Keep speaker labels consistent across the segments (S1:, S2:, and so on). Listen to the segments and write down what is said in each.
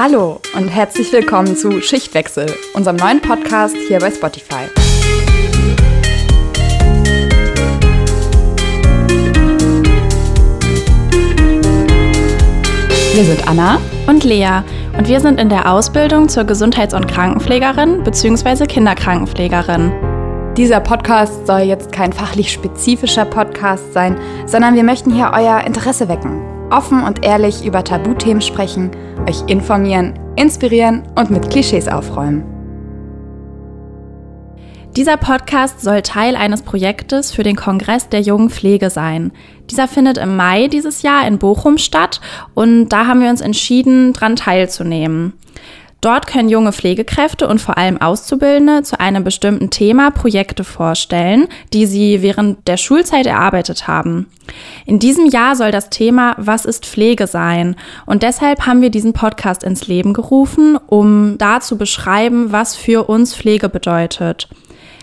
S1: Hallo und herzlich willkommen zu Schichtwechsel, unserem neuen Podcast hier bei Spotify. Wir sind Anna
S2: und Lea und wir sind in der Ausbildung zur Gesundheits- und Krankenpflegerin bzw. Kinderkrankenpflegerin.
S1: Dieser Podcast soll jetzt kein fachlich spezifischer Podcast sein, sondern wir möchten hier euer Interesse wecken. Offen und ehrlich über Tabuthemen sprechen, euch informieren, inspirieren und mit Klischees aufräumen.
S2: Dieser Podcast soll Teil eines Projektes für den Kongress der jungen Pflege sein. Dieser findet im Mai dieses Jahr in Bochum statt und da haben wir uns entschieden, daran teilzunehmen. Dort können junge Pflegekräfte und vor allem Auszubildende zu einem bestimmten Thema Projekte vorstellen, die sie während der Schulzeit erarbeitet haben. In diesem Jahr soll das Thema Was ist Pflege sein? Und deshalb haben wir diesen Podcast ins Leben gerufen, um da zu beschreiben, was für uns Pflege bedeutet.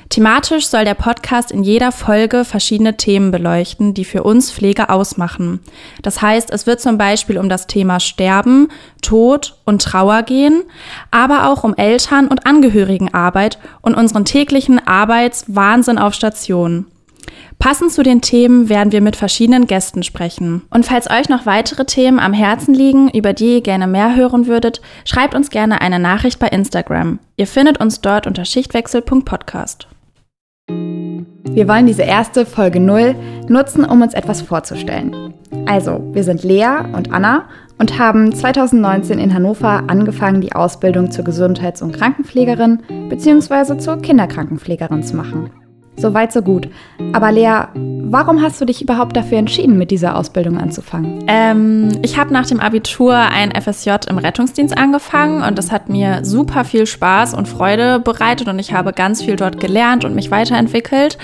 S2: Thematisch soll der Podcast in jeder Folge verschiedene Themen beleuchten, die für uns Pflege ausmachen. Das heißt, es wird zum Beispiel um das Thema Sterben, Tod und Trauer gehen, aber auch um Eltern- und Angehörigenarbeit und unseren täglichen Arbeitswahnsinn auf Station. Passend zu den Themen werden wir mit verschiedenen Gästen sprechen. Und falls euch noch weitere Themen am Herzen liegen, über die ihr gerne mehr hören würdet, schreibt uns gerne eine Nachricht bei Instagram. Ihr findet uns dort unter schichtwechsel.podcast.
S1: Wir wollen diese erste Folge 0 nutzen, um uns etwas vorzustellen. Also, wir sind Lea und Anna und haben 2019 in Hannover angefangen, die Ausbildung zur Gesundheits- und Krankenpflegerin bzw. zur Kinderkrankenpflegerin zu machen. Soweit, so gut. Aber Lea, warum hast du dich überhaupt dafür entschieden, mit dieser Ausbildung anzufangen?
S2: Ähm, ich habe nach dem Abitur ein FSJ im Rettungsdienst angefangen und das hat mir super viel Spaß und Freude bereitet und ich habe ganz viel dort gelernt und mich weiterentwickelt.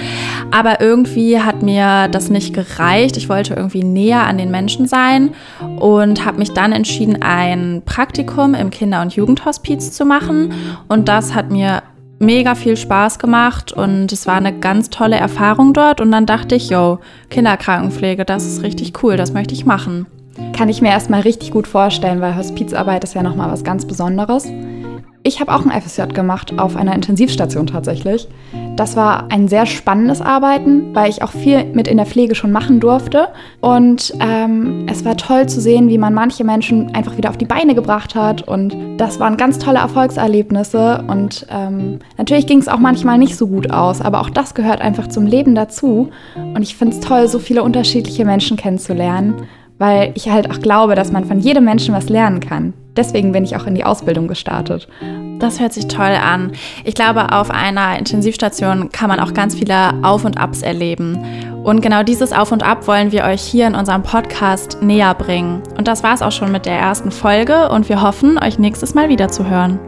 S2: Aber irgendwie hat mir das nicht gereicht. Ich wollte irgendwie näher an den Menschen sein und habe mich dann entschieden, ein Praktikum im Kinder- und Jugendhospiz zu machen. Und das hat mir mega viel Spaß gemacht und es war eine ganz tolle Erfahrung dort. Und dann dachte ich, yo, Kinderkrankenpflege, das ist richtig cool, das möchte ich machen.
S1: Kann ich mir erstmal richtig gut vorstellen, weil Hospizarbeit ist ja nochmal was ganz Besonderes. Ich habe auch ein FSJ gemacht auf einer Intensivstation tatsächlich. Das war ein sehr spannendes Arbeiten, weil ich auch viel mit in der Pflege schon machen durfte. Und ähm, es war toll zu sehen, wie man manche Menschen einfach wieder auf die Beine gebracht hat. Und das waren ganz tolle Erfolgserlebnisse. Und ähm, natürlich ging es auch manchmal nicht so gut aus, aber auch das gehört einfach zum Leben dazu. Und ich finde es toll, so viele unterschiedliche Menschen kennenzulernen, weil ich halt auch glaube, dass man von jedem Menschen was lernen kann. Deswegen bin ich auch in die Ausbildung gestartet.
S2: Das hört sich toll an. Ich glaube, auf einer Intensivstation kann man auch ganz viele Auf und Abs erleben. Und genau dieses Auf und Ab wollen wir euch hier in unserem Podcast näher bringen. Und das war es auch schon mit der ersten Folge und wir hoffen, euch nächstes Mal wieder zu hören.